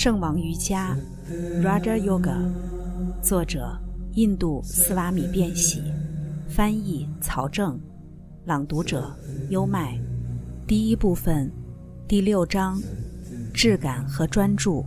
圣王瑜伽 （Raja Yoga），作者印度斯瓦米·变喜，翻译曹正，朗读者优麦。第一部分，第六章，质感和专注。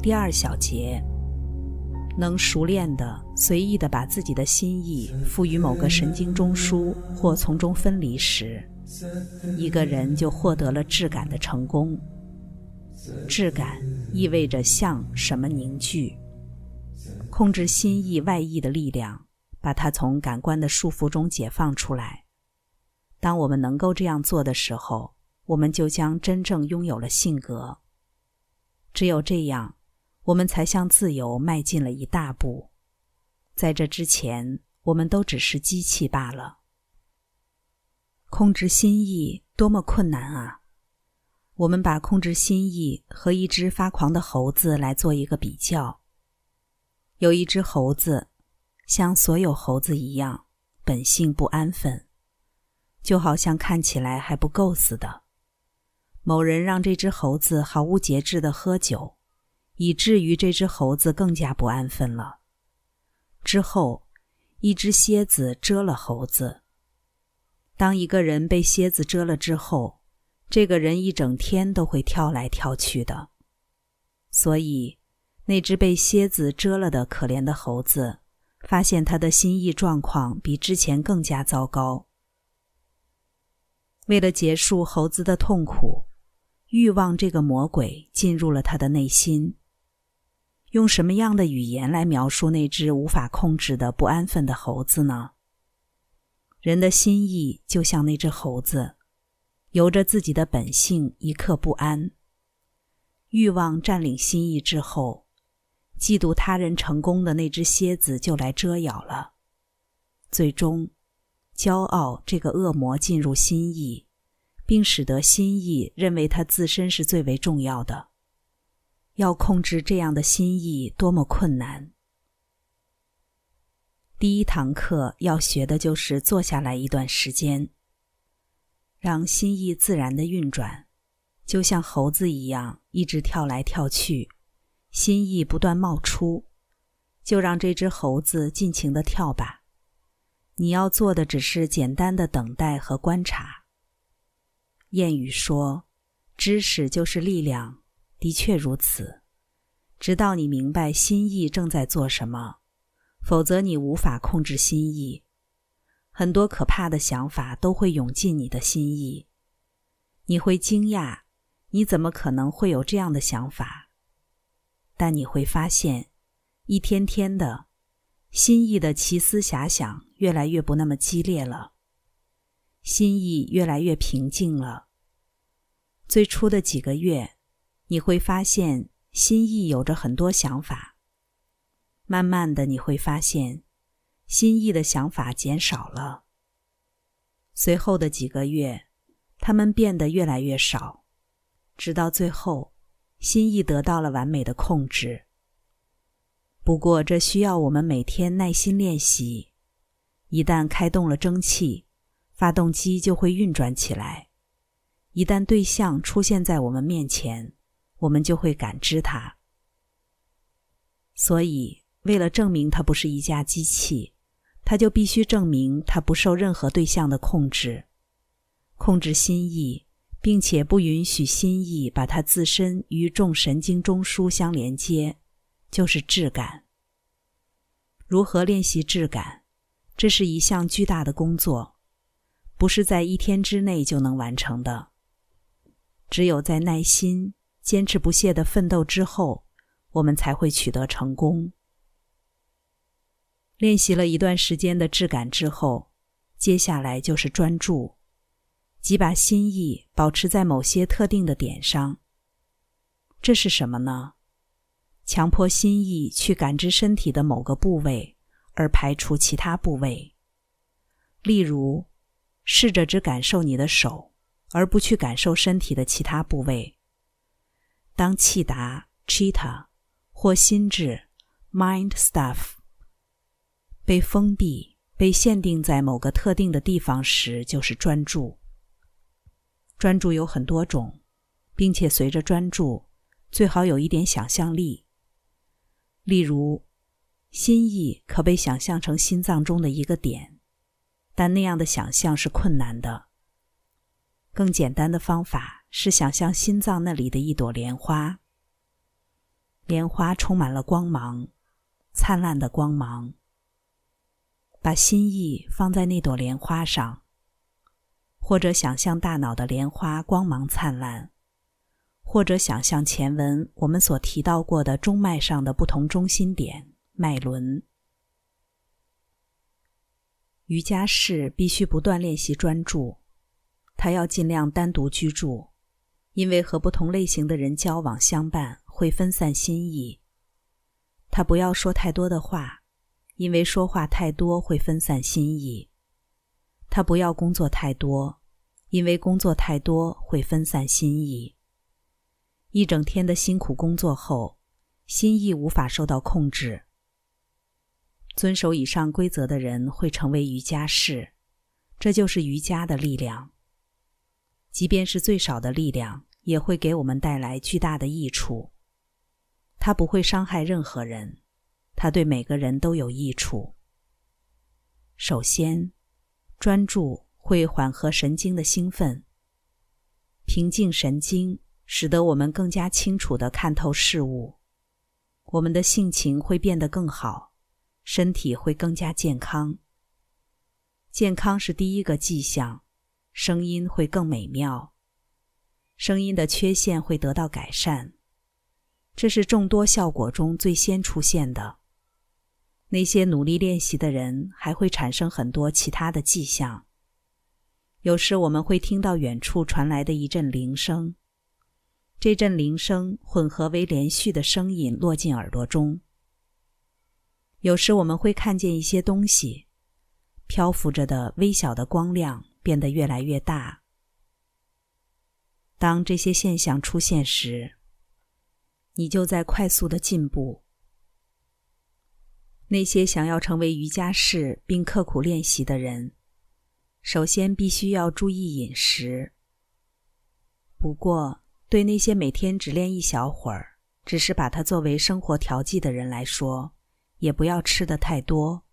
第二小节，能熟练的、随意的把自己的心意赋予某个神经中枢或从中分离时，一个人就获得了质感的成功。质感意味着向什么凝聚，控制心意外溢的力量，把它从感官的束缚中解放出来。当我们能够这样做的时候，我们就将真正拥有了性格。只有这样，我们才向自由迈进了一大步。在这之前，我们都只是机器罢了。控制心意多么困难啊！我们把控制心意和一只发狂的猴子来做一个比较。有一只猴子，像所有猴子一样，本性不安分，就好像看起来还不够似的。某人让这只猴子毫无节制的喝酒，以至于这只猴子更加不安分了。之后，一只蝎子蛰了猴子。当一个人被蝎子蛰了之后，这个人一整天都会跳来跳去的，所以那只被蝎子蛰了的可怜的猴子，发现他的心意状况比之前更加糟糕。为了结束猴子的痛苦，欲望这个魔鬼进入了他的内心。用什么样的语言来描述那只无法控制的不安分的猴子呢？人的心意就像那只猴子。由着自己的本性一刻不安，欲望占领心意之后，嫉妒他人成功的那只蝎子就来蛰咬了。最终，骄傲这个恶魔进入心意，并使得心意认为他自身是最为重要的。要控制这样的心意多么困难！第一堂课要学的就是坐下来一段时间。让心意自然的运转，就像猴子一样，一直跳来跳去，心意不断冒出，就让这只猴子尽情的跳吧。你要做的只是简单的等待和观察。谚语说：“知识就是力量。”的确如此。直到你明白心意正在做什么，否则你无法控制心意。很多可怕的想法都会涌进你的心意，你会惊讶，你怎么可能会有这样的想法？但你会发现，一天天的，心意的奇思遐想越来越不那么激烈了，心意越来越平静了。最初的几个月，你会发现心意有着很多想法，慢慢的你会发现。心意的想法减少了。随后的几个月，他们变得越来越少，直到最后，心意得到了完美的控制。不过，这需要我们每天耐心练习。一旦开动了蒸汽，发动机就会运转起来。一旦对象出现在我们面前，我们就会感知它。所以，为了证明它不是一架机器。他就必须证明他不受任何对象的控制，控制心意，并且不允许心意把他自身与众神经中枢相连接，就是质感。如何练习质感？这是一项巨大的工作，不是在一天之内就能完成的。只有在耐心、坚持不懈的奋斗之后，我们才会取得成功。练习了一段时间的质感之后，接下来就是专注，即把心意保持在某些特定的点上。这是什么呢？强迫心意去感知身体的某个部位，而排除其他部位。例如，试着只感受你的手，而不去感受身体的其他部位。当气达 （Cheetah） 或心智 （Mind Stuff）。被封闭、被限定在某个特定的地方时，就是专注。专注有很多种，并且随着专注，最好有一点想象力。例如，心意可被想象成心脏中的一个点，但那样的想象是困难的。更简单的方法是想象心脏那里的一朵莲花，莲花充满了光芒，灿烂的光芒。把心意放在那朵莲花上，或者想象大脑的莲花光芒灿烂。或者想象前文我们所提到过的中脉上的不同中心点脉轮。瑜伽士必须不断练习专注，他要尽量单独居住，因为和不同类型的人交往相伴会分散心意。他不要说太多的话，因为说话太多会分散心意。他不要工作太多，因为工作太多会分散心意。一整天的辛苦工作后，心意无法受到控制。遵守以上规则的人会成为瑜伽士，这就是瑜伽的力量。即便是最少的力量，也会给我们带来巨大的益处。它不会伤害任何人，它对每个人都有益处。首先，专注会缓和神经的兴奋，平静神经。使得我们更加清楚地看透事物，我们的性情会变得更好，身体会更加健康。健康是第一个迹象，声音会更美妙，声音的缺陷会得到改善，这是众多效果中最先出现的。那些努力练习的人还会产生很多其他的迹象。有时我们会听到远处传来的一阵铃声。这阵铃声混合为连续的声音落进耳朵中。有时我们会看见一些东西，漂浮着的微小的光亮变得越来越大。当这些现象出现时，你就在快速的进步。那些想要成为瑜伽士并刻苦练习的人，首先必须要注意饮食。不过，对那些每天只练一小会儿，只是把它作为生活调剂的人来说，也不要吃的太多，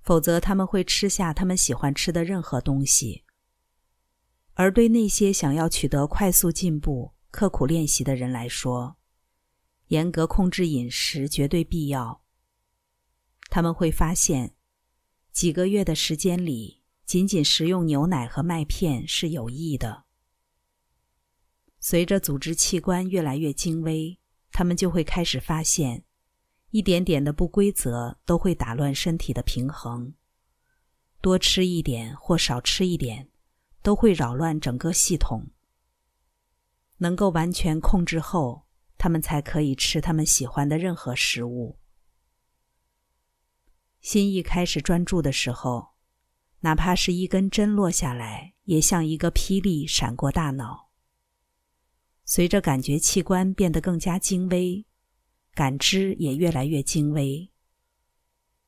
否则他们会吃下他们喜欢吃的任何东西。而对那些想要取得快速进步、刻苦练习的人来说，严格控制饮食绝对必要。他们会发现，几个月的时间里，仅仅食用牛奶和麦片是有益的。随着组织器官越来越精微，他们就会开始发现，一点点的不规则都会打乱身体的平衡。多吃一点或少吃一点，都会扰乱整个系统。能够完全控制后，他们才可以吃他们喜欢的任何食物。心一开始专注的时候，哪怕是一根针落下来，也像一个霹雳闪过大脑。随着感觉器官变得更加精微，感知也越来越精微。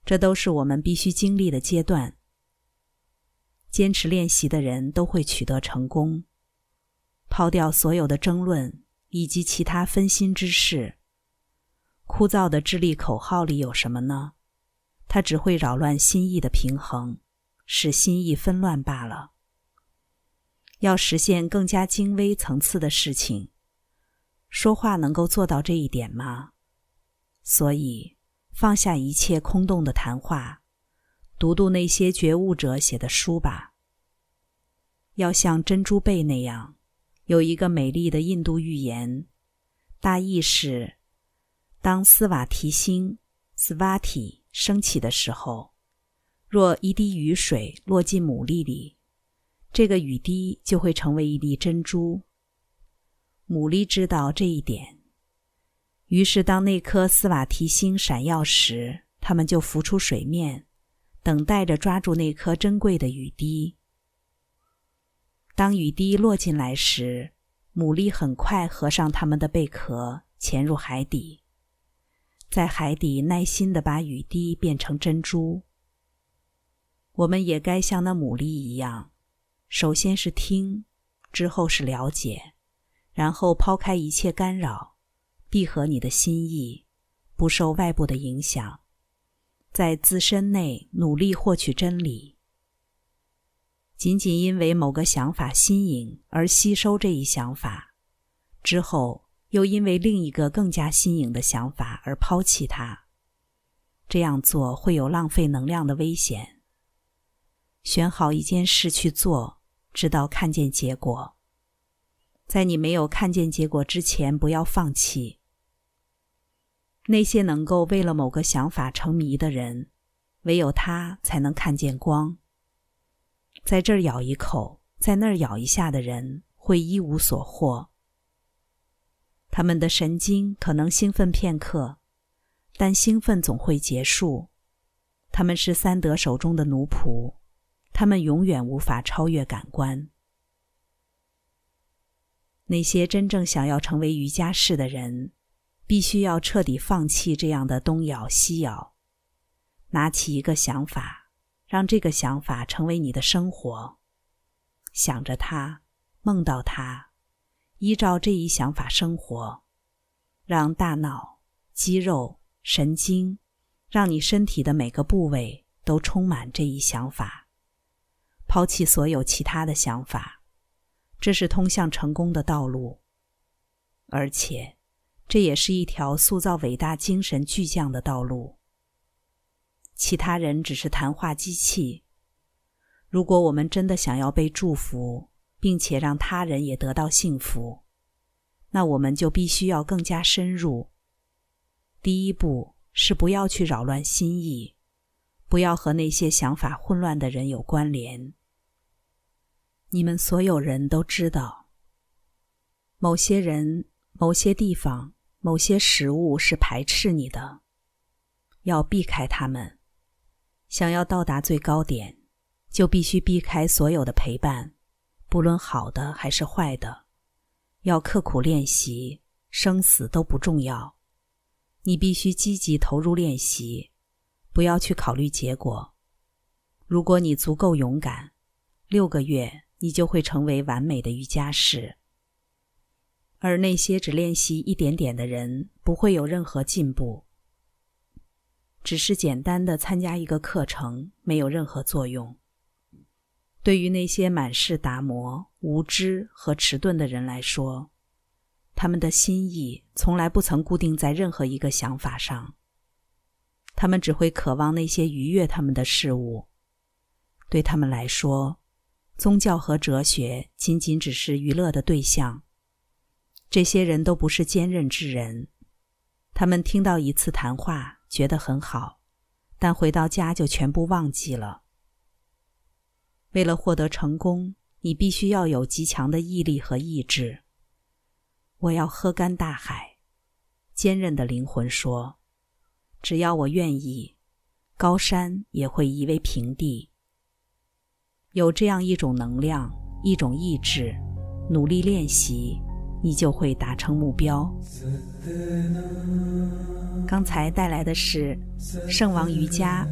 这都是我们必须经历的阶段。坚持练习的人都会取得成功。抛掉所有的争论以及其他分心之事。枯燥的智力口号里有什么呢？它只会扰乱心意的平衡，使心意纷乱罢了。要实现更加精微层次的事情，说话能够做到这一点吗？所以放下一切空洞的谈话，读读那些觉悟者写的书吧。要像珍珠贝那样，有一个美丽的印度寓言，大意是：当斯瓦提星斯瓦提升起的时候，若一滴雨水落进牡蛎里。这个雨滴就会成为一粒珍珠。牡蛎知道这一点，于是当那颗斯瓦提星闪耀时，它们就浮出水面，等待着抓住那颗珍贵的雨滴。当雨滴落进来时，牡蛎很快合上它们的贝壳，潜入海底，在海底耐心的把雨滴变成珍珠。我们也该像那牡蛎一样。首先是听，之后是了解，然后抛开一切干扰，闭合你的心意，不受外部的影响，在自身内努力获取真理。仅仅因为某个想法新颖而吸收这一想法，之后又因为另一个更加新颖的想法而抛弃它，这样做会有浪费能量的危险。选好一件事去做，直到看见结果。在你没有看见结果之前，不要放弃。那些能够为了某个想法成迷的人，唯有他才能看见光。在这儿咬一口，在那儿咬一下的人，会一无所获。他们的神经可能兴奋片刻，但兴奋总会结束。他们是三德手中的奴仆。他们永远无法超越感官。那些真正想要成为瑜伽士的人，必须要彻底放弃这样的东咬西咬，拿起一个想法，让这个想法成为你的生活，想着它，梦到它，依照这一想法生活，让大脑、肌肉、神经，让你身体的每个部位都充满这一想法。抛弃所有其他的想法，这是通向成功的道路，而且这也是一条塑造伟大精神巨匠的道路。其他人只是谈话机器。如果我们真的想要被祝福，并且让他人也得到幸福，那我们就必须要更加深入。第一步是不要去扰乱心意，不要和那些想法混乱的人有关联。你们所有人都知道，某些人、某些地方、某些食物是排斥你的，要避开他们。想要到达最高点，就必须避开所有的陪伴，不论好的还是坏的。要刻苦练习，生死都不重要。你必须积极投入练习，不要去考虑结果。如果你足够勇敢，六个月。你就会成为完美的瑜伽士，而那些只练习一点点的人不会有任何进步。只是简单的参加一个课程没有任何作用。对于那些满是打磨、无知和迟钝的人来说，他们的心意从来不曾固定在任何一个想法上。他们只会渴望那些愉悦他们的事物。对他们来说。宗教和哲学仅仅只是娱乐的对象。这些人都不是坚韧之人，他们听到一次谈话觉得很好，但回到家就全部忘记了。为了获得成功，你必须要有极强的毅力和意志。我要喝干大海，坚韧的灵魂说：“只要我愿意，高山也会夷为平地。”有这样一种能量，一种意志，努力练习，你就会达成目标。刚才带来的是《圣王瑜伽》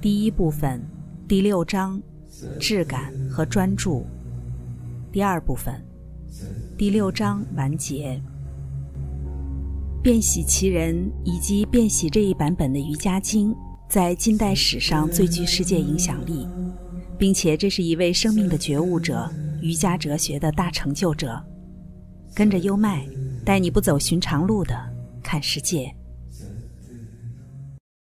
第一部分第六章“质感和专注”第二部分第六章完结。变喜其人以及变喜这一版本的瑜伽经，在近代史上最具世界影响力。并且这是一位生命的觉悟者，瑜伽哲学的大成就者。跟着优麦，带你不走寻常路的看世界。